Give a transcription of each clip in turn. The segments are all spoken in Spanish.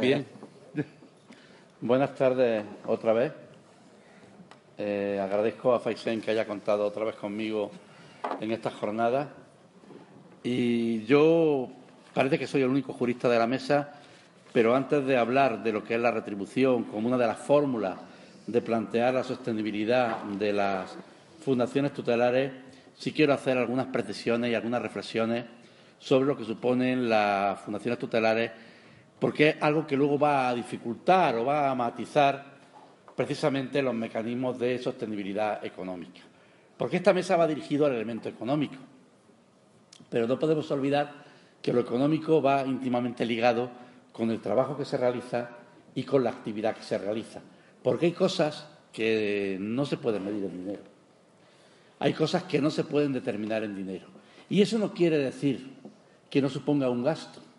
Bien. Buenas tardes otra vez. Eh, agradezco a Faisen que haya contado otra vez conmigo en esta jornada. Y yo parece que soy el único jurista de la mesa, pero antes de hablar de lo que es la retribución como una de las fórmulas de plantear la sostenibilidad de las fundaciones tutelares, sí quiero hacer algunas precisiones y algunas reflexiones sobre lo que suponen las fundaciones tutelares, porque es algo que luego va a dificultar o va a matizar precisamente los mecanismos de sostenibilidad económica. Porque esta mesa va dirigido al elemento económico, pero no podemos olvidar que lo económico va íntimamente ligado con el trabajo que se realiza y con la actividad que se realiza. Porque hay cosas que no se pueden medir en dinero. Hay cosas que no se pueden determinar en dinero. Y eso no quiere decir que no suponga un gasto.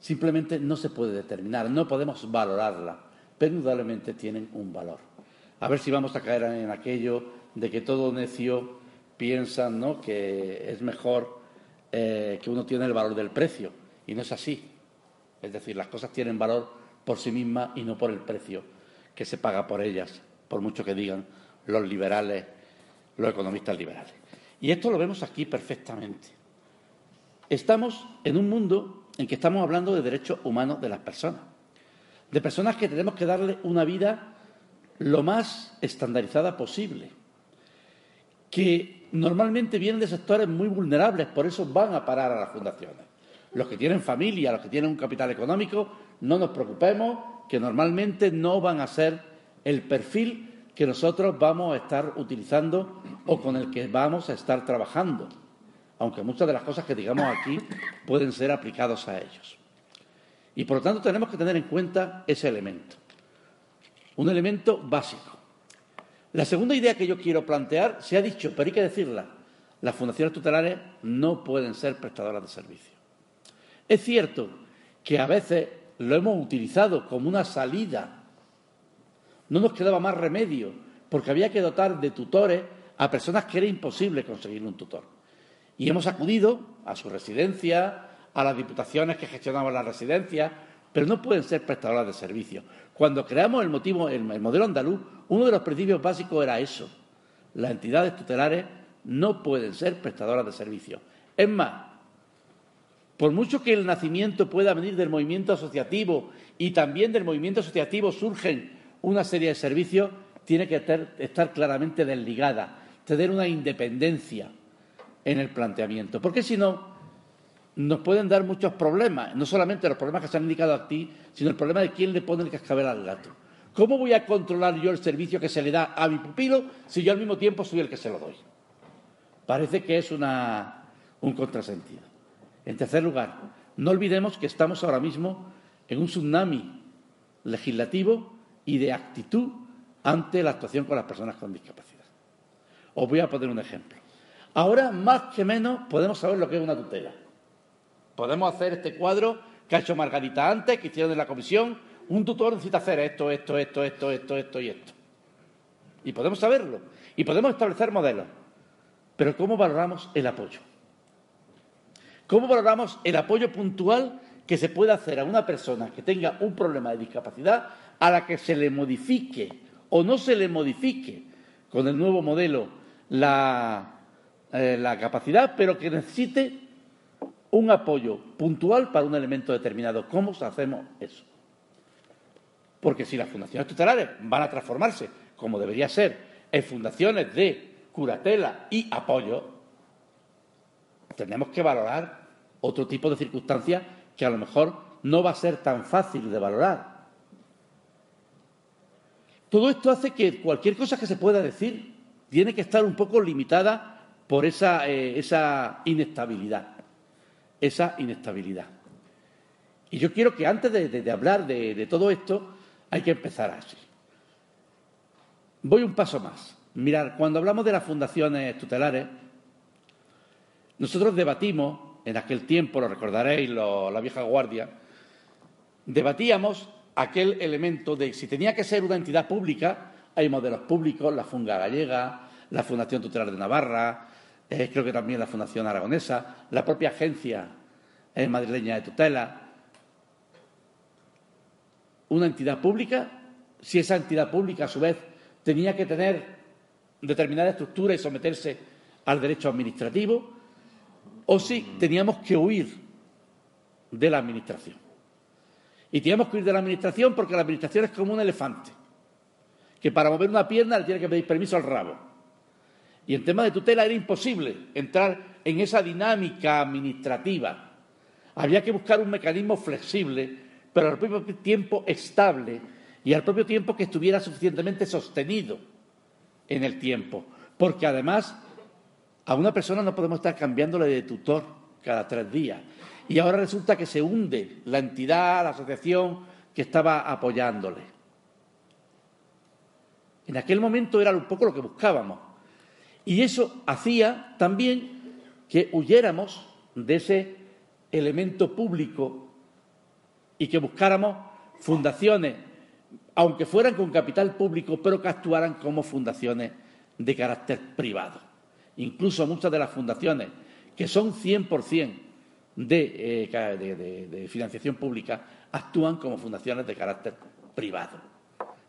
Simplemente no se puede determinar, no podemos valorarla, pero indudablemente tienen un valor. A ver si vamos a caer en aquello de que todo necio piensa ¿no? que es mejor eh, que uno tiene el valor del precio. Y no es así. Es decir, las cosas tienen valor por sí mismas y no por el precio que se paga por ellas, por mucho que digan los liberales, los economistas liberales. Y esto lo vemos aquí perfectamente. Estamos en un mundo en que estamos hablando de derechos humanos de las personas, de personas que tenemos que darle una vida lo más estandarizada posible, que normalmente vienen de sectores muy vulnerables, por eso van a parar a las fundaciones. Los que tienen familia, los que tienen un capital económico, no nos preocupemos, que normalmente no van a ser el perfil que nosotros vamos a estar utilizando o con el que vamos a estar trabajando, aunque muchas de las cosas que digamos aquí pueden ser aplicados a ellos. Y por lo tanto tenemos que tener en cuenta ese elemento, un elemento básico. La segunda idea que yo quiero plantear, se ha dicho, pero hay que decirla, las fundaciones tutelares no pueden ser prestadoras de servicio. Es cierto que a veces lo hemos utilizado como una salida. No nos quedaba más remedio, porque había que dotar de tutores a personas que era imposible conseguir un tutor. Y hemos acudido a su residencia, a las diputaciones que gestionaban las residencias, pero no pueden ser prestadoras de servicio. Cuando creamos el, motivo, el modelo andaluz, uno de los principios básicos era eso. Las entidades tutelares no pueden ser prestadoras de servicio. Es más, por mucho que el nacimiento pueda venir del movimiento asociativo y también del movimiento asociativo surgen una serie de servicios, tiene que estar claramente desligada, tener una independencia en el planteamiento. Porque si no, nos pueden dar muchos problemas, no solamente los problemas que se han indicado a ti, sino el problema de quién le pone el cascabel al gato. ¿Cómo voy a controlar yo el servicio que se le da a mi pupilo si yo al mismo tiempo soy el que se lo doy? Parece que es un contrasentido. En tercer lugar, no olvidemos que estamos ahora mismo en un tsunami legislativo y de actitud ante la actuación con las personas con discapacidad. Os voy a poner un ejemplo. Ahora, más que menos, podemos saber lo que es una tutela. Podemos hacer este cuadro que ha hecho Margarita antes, que hicieron en la comisión. Un tutor necesita hacer esto, esto, esto, esto, esto, esto y esto. Y podemos saberlo. Y podemos establecer modelos. Pero ¿cómo valoramos el apoyo? ¿Cómo valoramos el apoyo puntual que se puede hacer a una persona que tenga un problema de discapacidad a la que se le modifique o no se le modifique con el nuevo modelo la, eh, capacidad, pero que necesite un apoyo puntual para un elemento determinado? ¿Cómo hacemos eso? Porque si las fundaciones tutelares van a transformarse, como debería ser, en fundaciones de curatela y apoyo, tenemos que valorar otro tipo de circunstancias que a lo mejor no va a ser tan fácil de valorar. Todo esto hace que cualquier cosa que se pueda decir tiene que estar un poco limitada por esa, eh, inestabilidad. Esa inestabilidad. Y yo quiero que antes de, hablar de, de todo esto, hay que empezar así. Voy un paso más. Mirar, cuando hablamos de las fundaciones tutelares, nosotros debatimos, en aquel tiempo, lo recordaréis, la vieja guardia, debatíamos aquel elemento de si tenía que ser una entidad pública, hay modelos públicos, la Funga Gallega, la Fundación Tutelar de Navarra, eh, creo que también la Fundación Aragonesa, la propia agencia eh, madrileña de tutela. una entidad pública, si esa entidad pública, a su vez, tenía que tener determinada estructura y someterse al derecho administrativo, o si teníamos que huir de la Administración. Y teníamos que huir de la Administración porque la Administración es como un elefante, que para mover una pierna le tiene que pedir permiso al rabo. Y en tema de tutela era imposible entrar en esa dinámica administrativa. Había que buscar un mecanismo flexible, pero al propio tiempo estable y al propio tiempo que estuviera suficientemente sostenido en el tiempo. Porque además a una persona no podemos estar cambiándole de tutor cada tres días. Y ahora resulta que se hunde la entidad, la asociación que estaba apoyándole. En aquel momento era un poco lo que buscábamos. Y eso hacía también que huyéramos de ese elemento público y que buscáramos fundaciones, aunque fueran con capital público, pero que actuaran como fundaciones de carácter privado. Incluso muchas de las fundaciones que son 100% de, eh, de financiación pública actúan como fundaciones de carácter privado,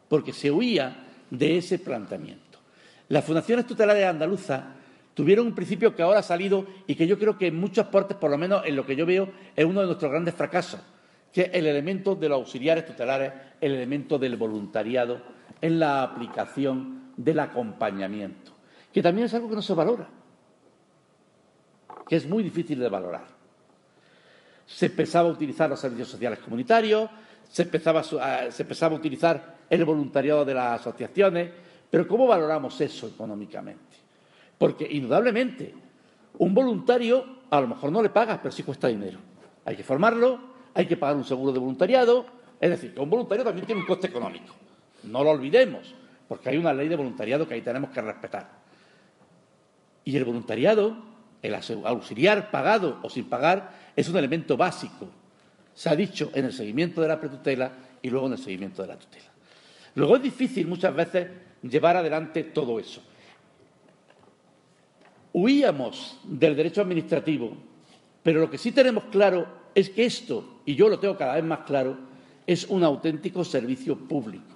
porque se huía de ese planteamiento. Las fundaciones tutelares andaluzas tuvieron un principio que ahora ha salido y que yo creo que en muchas partes, por lo menos en lo que yo veo, es uno de nuestros grandes fracasos, que es el elemento de los auxiliares tutelares, el elemento del voluntariado en la aplicación del acompañamiento, que también es algo que no se valora, que es muy difícil de valorar. Se empezaba a utilizar los servicios sociales comunitarios, se empezaba se empezaba a utilizar el voluntariado de las asociaciones, pero ¿cómo valoramos eso económicamente? Porque indudablemente un voluntario a lo mejor no le pagas, pero sí cuesta dinero. Hay que formarlo, hay que pagar un seguro de voluntariado, es decir, que un voluntario también tiene un coste económico. No lo olvidemos, porque hay una ley de voluntariado que ahí tenemos que respetar. Y el voluntariado, el auxiliar pagado o sin pagar, es un elemento básico. Se ha dicho en el seguimiento de la pretutela y luego en el seguimiento de la tutela. Luego es difícil muchas veces llevar adelante todo eso. Huíamos del derecho administrativo, pero lo que sí tenemos claro es que esto, y yo lo tengo cada vez más claro, es un auténtico servicio público.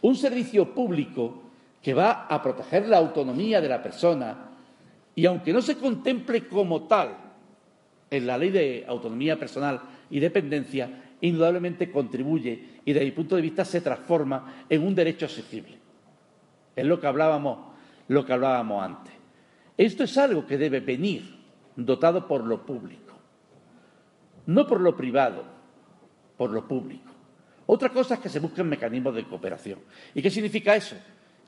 Un servicio público que va a proteger la autonomía de la persona y aunque no se contemple como tal en la ley de autonomía personal y dependencia, indudablemente contribuye y desde mi punto de vista se transforma en un derecho exigible. Es lo que hablábamos, lo que hablábamos antes. Esto es algo que debe venir dotado por lo público, no por lo privado, por lo público. Otra cosa es que se busquen mecanismos de cooperación. ¿Y qué significa eso?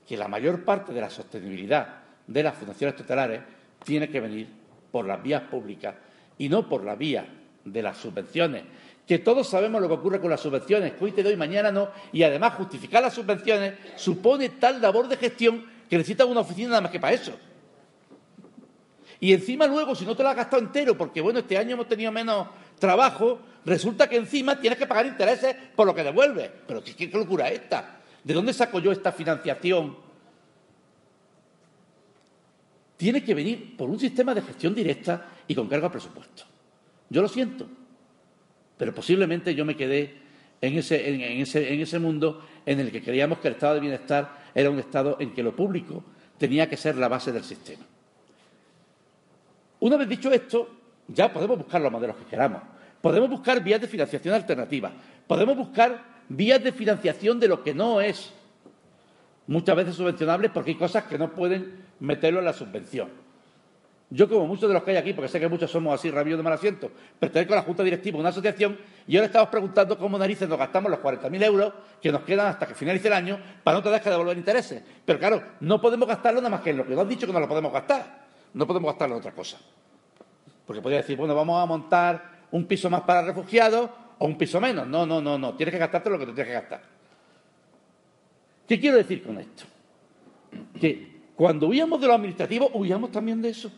Que la mayor parte de la sostenibilidad de las fundaciones tutelares tiene que venir por las vías públicas y no por la vía de las subvenciones que todos sabemos lo que ocurre con las subvenciones, que hoy te doy, mañana no, y además justificar las subvenciones supone tal labor de gestión que necesitas una oficina nada más que para eso. Y encima luego, si no te lo has gastado entero, porque bueno, este año hemos tenido menos trabajo, resulta que encima tienes que pagar intereses por lo que devuelves. Pero ¿qué, qué locura es esta? ¿De dónde saco yo esta financiación? Tiene que venir por un sistema de gestión directa y con cargo al presupuesto. Yo lo siento, pero posiblemente yo me quedé en ese, mundo en el que creíamos que el estado de bienestar era un estado en que lo público tenía que ser la base del sistema. Una vez dicho esto, ya podemos buscar los modelos que queramos. Podemos buscar vías de financiación alternativas. Podemos buscar vías de financiación de lo que no es muchas veces subvencionable porque hay cosas que no pueden meterlo en la subvención. Yo, como muchos de los que hay aquí, porque sé que muchos somos así, rabiosos de mal asiento, pertenezco a la Junta Directiva de una asociación y ahora estamos preguntando cómo narices nos gastamos los 40.000 euros que nos quedan hasta que finalice el año para no tener que devolver intereses. Pero claro, no podemos gastarlo nada más que en lo que nos han dicho que no lo podemos gastar. No podemos gastarlo en otra cosa. Porque podría decir, bueno, vamos a montar un piso más para refugiados o un piso menos. No, no, no, no. Tienes que gastarte lo que te tienes que gastar. ¿Qué quiero decir con esto? Que cuando huíamos de lo administrativo, huíamos también de eso.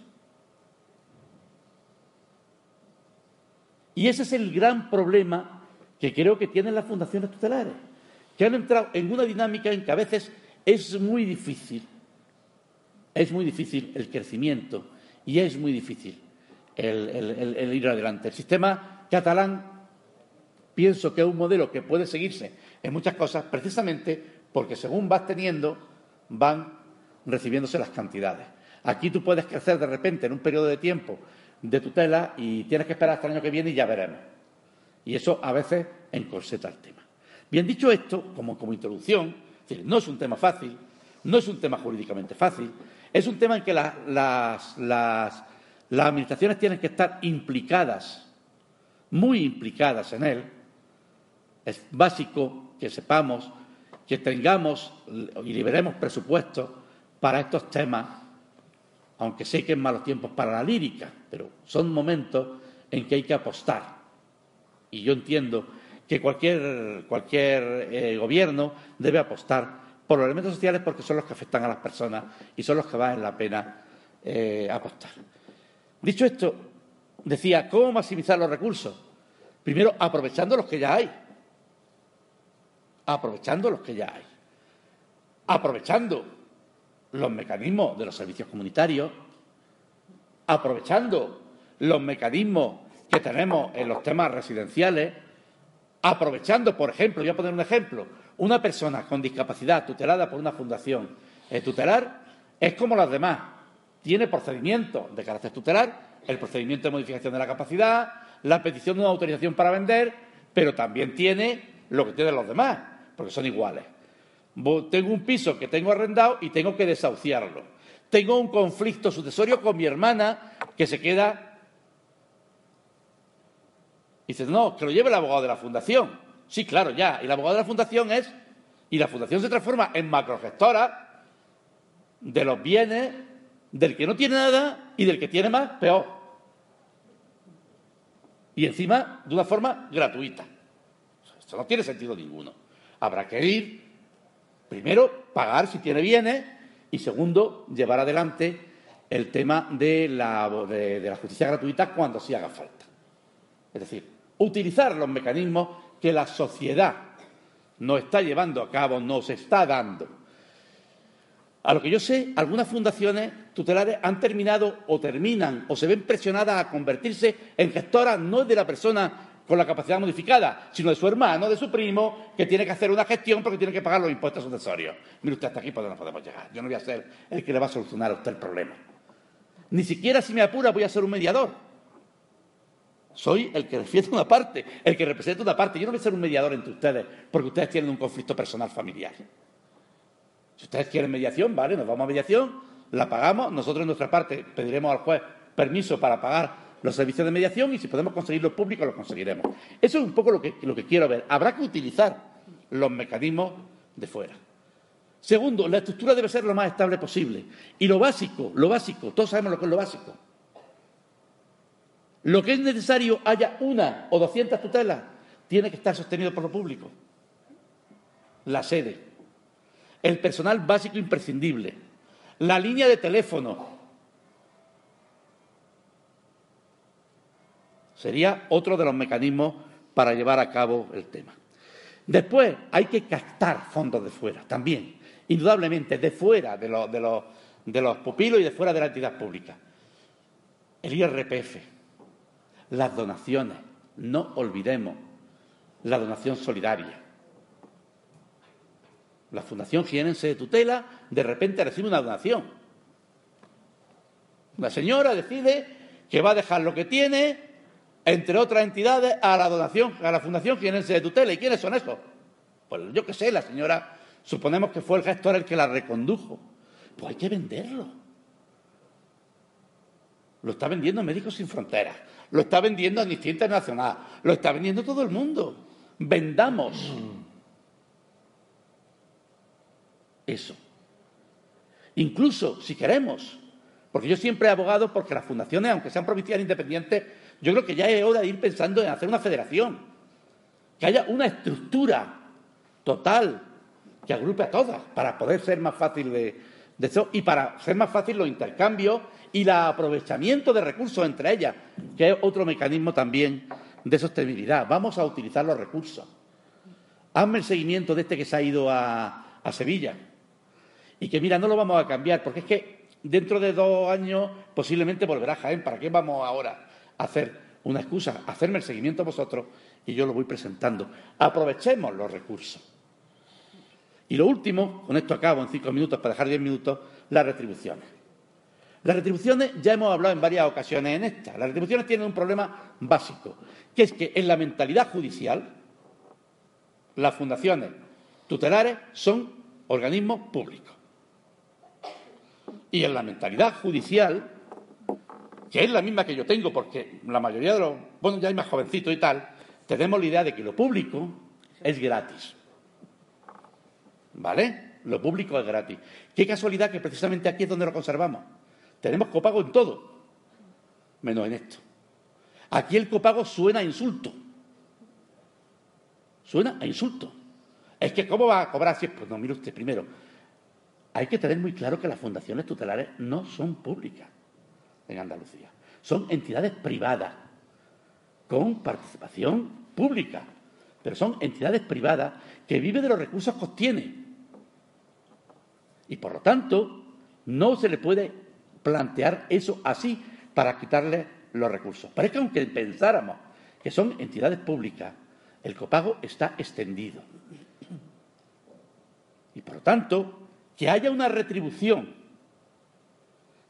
Y ese es el gran problema que creo que tienen las fundaciones tutelares, que han entrado en una dinámica en que a veces es muy difícil, es muy difícil el crecimiento y es muy difícil el, ir adelante. El sistema catalán pienso que es un modelo que puede seguirse en muchas cosas precisamente porque según vas teniendo, van recibiéndose las cantidades. Aquí tú puedes crecer de repente en un periodo de tiempo de tutela y tienes que esperar hasta el año que viene y ya veremos. Y eso a veces encorseta el tema. Bien dicho esto, como, introducción, no es un tema fácil, no es un tema jurídicamente fácil, es un tema en que las, las administraciones tienen que estar implicadas, muy implicadas en él. Es básico que sepamos que tengamos y liberemos presupuestos para estos temas, aunque sé que es malos tiempos para la lírica, pero son momentos en que hay que apostar. Y yo entiendo que cualquier, cualquier eh, gobierno debe apostar por los elementos sociales porque son los que afectan a las personas y son los que valen la pena eh, apostar. Dicho esto, decía, ¿cómo maximizar los recursos? Primero, aprovechando los que ya hay aprovechando los que ya hay, aprovechando los mecanismos de los servicios comunitarios, aprovechando los mecanismos que tenemos en los temas residenciales, aprovechando, por ejemplo, voy a poner un ejemplo, una persona con discapacidad tutelada por una fundación eh, tutelar es como las demás, tiene procedimientos de carácter tutelar, el procedimiento de modificación de la capacidad, la petición de una autorización para vender, pero también tiene lo que tienen los demás, porque son iguales. Tengo un piso que tengo arrendado y tengo que desahuciarlo. Tengo un conflicto sucesorio con mi hermana que se queda. Y dices, no, que lo lleve el abogado de la fundación. Sí, claro, ya. Y el abogado de la fundación es. Y la fundación se transforma en macrogestora de los bienes del que no tiene nada y del que tiene más, peor. Y encima de una forma gratuita. Esto no tiene sentido ninguno habrá que ir, primero, pagar si tiene bienes y segundo, llevar adelante el tema de la, justicia gratuita cuando sí haga falta. Es decir, utilizar los mecanismos que la sociedad no está llevando a cabo, nos está dando. A lo que yo sé, algunas fundaciones tutelares han terminado o terminan o se ven presionadas a convertirse en gestoras no de la persona con la capacidad modificada, sino de su hermano, de su primo, que tiene que hacer una gestión porque tiene que pagar los impuestos sucesorios. Mire usted, hasta aquí pues no podemos llegar. Yo no voy a ser el que le va a solucionar a usted el problema. Ni siquiera si me apura voy a ser un mediador. Soy el que defiende una parte, el que representa una parte. Yo no voy a ser un mediador entre ustedes porque ustedes tienen un conflicto personal familiar. Si ustedes quieren mediación, vale, nos vamos a mediación, la pagamos, nosotros en nuestra parte pediremos al juez permiso para pagar los servicios de mediación y si podemos conseguirlo público lo conseguiremos. Eso es un poco lo que, lo que quiero ver. Habrá que utilizar los mecanismos de fuera. Segundo, la estructura debe ser lo más estable posible. Y lo básico, lo básico, todos sabemos lo que es lo básico. Lo que es necesario haya una o doscientas tutelas, tiene que estar sostenido por lo público. La sede, el personal básico imprescindible, la línea de teléfono, Sería otro de los mecanismos para llevar a cabo el tema. Después hay que captar fondos de fuera también, indudablemente de fuera de los, pupilos y de fuera de la entidad pública. El IRPF, las donaciones, no olvidemos la donación solidaria. La Fundación Gienense de Tutela de repente recibe una donación. La señora decide que va a dejar lo que tiene entre otras entidades, a la donación, a la Fundación Gienense de Tutela. ¿Y quiénes son esos? Pues yo qué sé, la señora, suponemos que fue el gestor el que la recondujo. Pues hay que venderlo. Lo está vendiendo Médicos Sin Fronteras, lo está vendiendo Amnistía Internacional, lo está vendiendo todo el mundo. Vendamos eso. Incluso, si queremos, porque yo siempre he abogado porque las fundaciones, aunque sean provinciales independientes, yo creo que ya es hora de ir pensando en hacer una federación, que haya una estructura total que agrupe a todas para poder ser más fácil de, eso y para ser más fácil los intercambios y el aprovechamiento de recursos entre ellas, que es otro mecanismo también de sostenibilidad. Vamos a utilizar los recursos. Hazme el seguimiento de este que se ha ido a, a Sevilla y que, mira, no lo vamos a cambiar porque es que dentro de dos años posiblemente volverá a Jaén. ¿Para qué vamos ahora? Hacer una excusa, hacerme el seguimiento a vosotros y yo lo voy presentando. Aprovechemos los recursos. Y lo último, con esto acabo en cinco minutos para dejar diez minutos, las retribuciones. Las retribuciones, ya hemos hablado en varias ocasiones en esta, las retribuciones tienen un problema básico, que es que en la mentalidad judicial, las fundaciones tutelares son organismos públicos. Y en la mentalidad judicial, que es la misma que yo tengo, porque la mayoría de los, bueno, ya hay más jovencitos y tal, tenemos la idea de que lo público es gratis. ¿Vale? Lo público es gratis. Qué casualidad que precisamente aquí es donde lo conservamos. Tenemos copago en todo, menos en esto. Aquí el copago suena a insulto. Suena a insulto. Es que, ¿cómo va a cobrar si Pues no, mire usted, primero, hay que tener muy claro que las fundaciones tutelares no son públicas en Andalucía. Son entidades privadas con participación pública, pero son entidades privadas que viven de los recursos que obtienen. Y por lo tanto, no se le puede plantear eso así para quitarle los recursos. Parece que aunque pensáramos que son entidades públicas, el copago está extendido. Y por lo tanto, que haya una retribución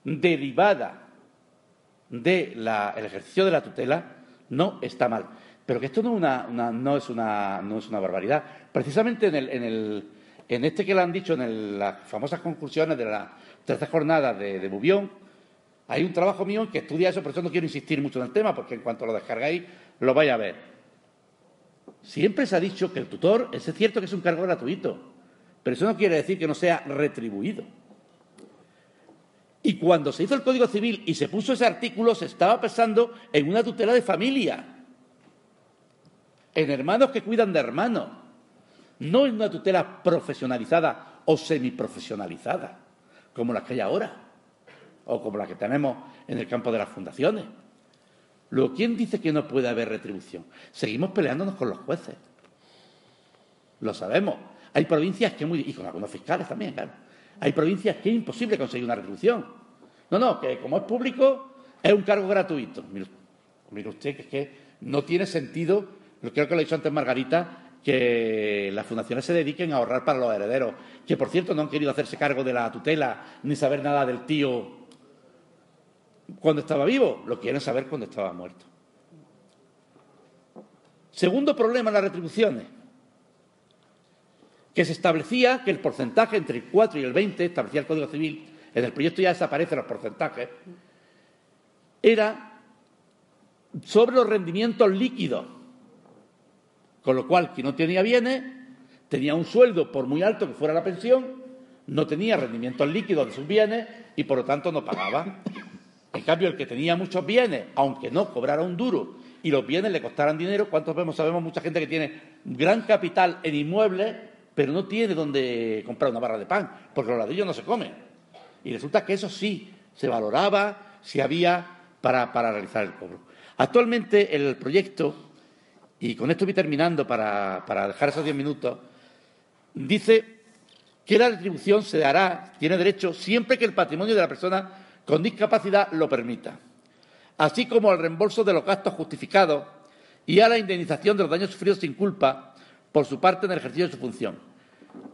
derivada del ejercicio de la tutela no está mal. Pero que esto no, es, una, no es, una, barbaridad. Precisamente en, el, en, este que le han dicho en las famosas conclusiones de la tercera jornada de, de Bubión, hay un trabajo mío que estudia eso, por eso no quiero insistir mucho en el tema, porque en cuanto lo descargáis lo vais a ver. Siempre se ha dicho que el tutor, es cierto que es un cargo gratuito, pero eso no quiere decir que no sea retribuido. Y cuando se hizo el Código Civil y se puso ese artículo, se estaba pensando en una tutela de familia, en hermanos que cuidan de hermanos, no en una tutela profesionalizada o semiprofesionalizada, como la que hay ahora, o como la que tenemos en el campo de las fundaciones. Luego, ¿quién dice que no puede haber retribución? Seguimos peleándonos con los jueces. Lo sabemos. Hay provincias que muy... y con algunos fiscales también, claro. Hay provincias que es imposible conseguir una retribución. No, no, que como es público es un cargo gratuito. Mire, usted que es que no tiene sentido, creo que lo ha dicho antes Margarita, que las fundaciones se dediquen a ahorrar para los herederos, que por cierto no han querido hacerse cargo de la tutela ni saber nada del tío cuando estaba vivo, lo quieren saber cuando estaba muerto. Segundo problema en las retribuciones que se establecía que el porcentaje entre el 4 y el 20, establecía el Código Civil, en el proyecto ya desaparecen los porcentajes, era sobre los rendimientos líquidos. Con lo cual, quien no tenía bienes, tenía un sueldo por muy alto que fuera la pensión, no tenía rendimientos líquidos de sus bienes y por lo tanto no pagaba. En cambio, el que tenía muchos bienes, aunque no cobrara un duro y los bienes le costaran dinero, ¿cuántos vemos? Sabemos mucha gente que tiene gran capital en inmuebles pero no tiene donde comprar una barra de pan, porque los ladrillos no se comen. Y resulta que eso sí se valoraba si había para, realizar el cobro. Actualmente el proyecto, y con esto voy terminando para, para dejar esos diez minutos, dice que la retribución se dará, tiene derecho, siempre que el patrimonio de la persona con discapacidad lo permita, así como al reembolso de los gastos justificados y a la indemnización de los daños sufridos sin culpa por su parte en el ejercicio de su función.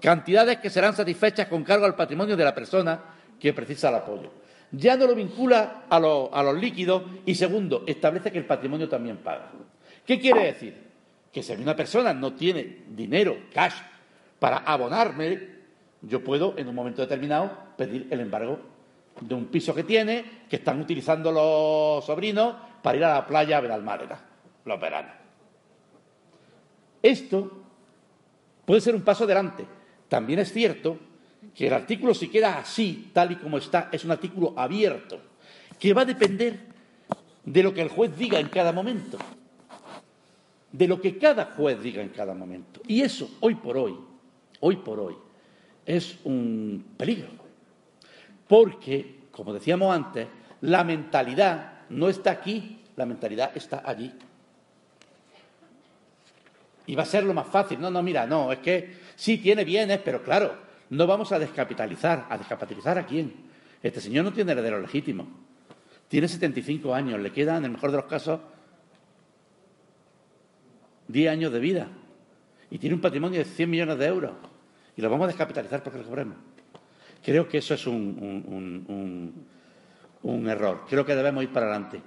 Cantidades que serán satisfechas con cargo al patrimonio de la persona que precisa el apoyo. Ya no lo vincula a, los líquidos y, segundo, establece que el patrimonio también paga. ¿Qué quiere decir? Que si una persona no tiene dinero, cash, para abonarme, yo puedo en un momento determinado pedir el embargo de un piso que tiene, que están utilizando los sobrinos para ir a la playa a ver al mar, los veranos. Esto puede ser un paso adelante. También es cierto que el artículo, si queda así, tal y como está, es un artículo abierto, que va a depender de lo que el juez diga en cada momento, de lo que cada juez diga en cada momento. Y eso, hoy por hoy, hoy por hoy, es un peligro. Porque, como decíamos antes, la mentalidad no está aquí, la mentalidad está allí y va a ser lo más fácil. No, no, mira, no, es que sí tiene bienes, pero claro, no vamos a descapitalizar. ¿A descapitalizar a quién? Este señor no tiene heredero legítimo. Tiene 75 años, le quedan, en el mejor de los casos, 10 años de vida y tiene un patrimonio de 100 millones de euros y lo vamos a descapitalizar porque lo cobremos. Creo que eso es un, un, error. Creo que debemos ir para adelante.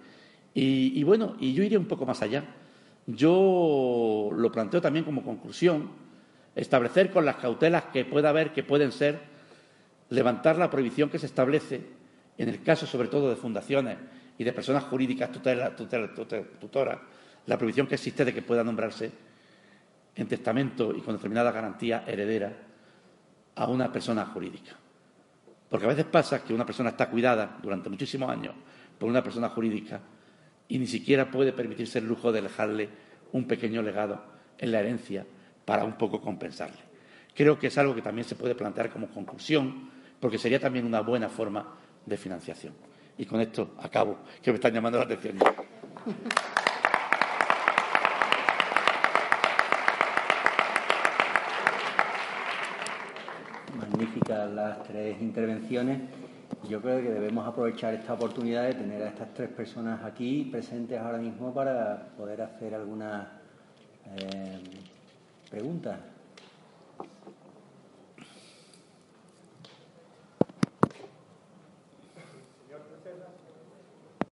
Y, y, bueno, y yo iría un poco más allá. Yo lo planteo también como conclusión, establecer con las cautelas que pueda haber, que pueden ser, levantar la prohibición que se establece en el caso, sobre todo, de fundaciones y de personas jurídicas tutoras, la prohibición que existe de que pueda nombrarse en testamento y con determinada garantía heredera a una persona jurídica. Porque a veces pasa que una persona está cuidada durante muchísimos años por una persona jurídica y ni siquiera puede permitirse el lujo de dejarle un pequeño legado en la herencia para un poco compensarle. Creo que es algo que también se puede plantear como conclusión, porque sería también una buena forma de financiación. Y con esto acabo, que me están llamando la atención. Magníficas las tres intervenciones. Yo creo que debemos aprovechar esta oportunidad de tener a estas tres personas aquí presentes ahora mismo para poder hacer algunas eh, preguntas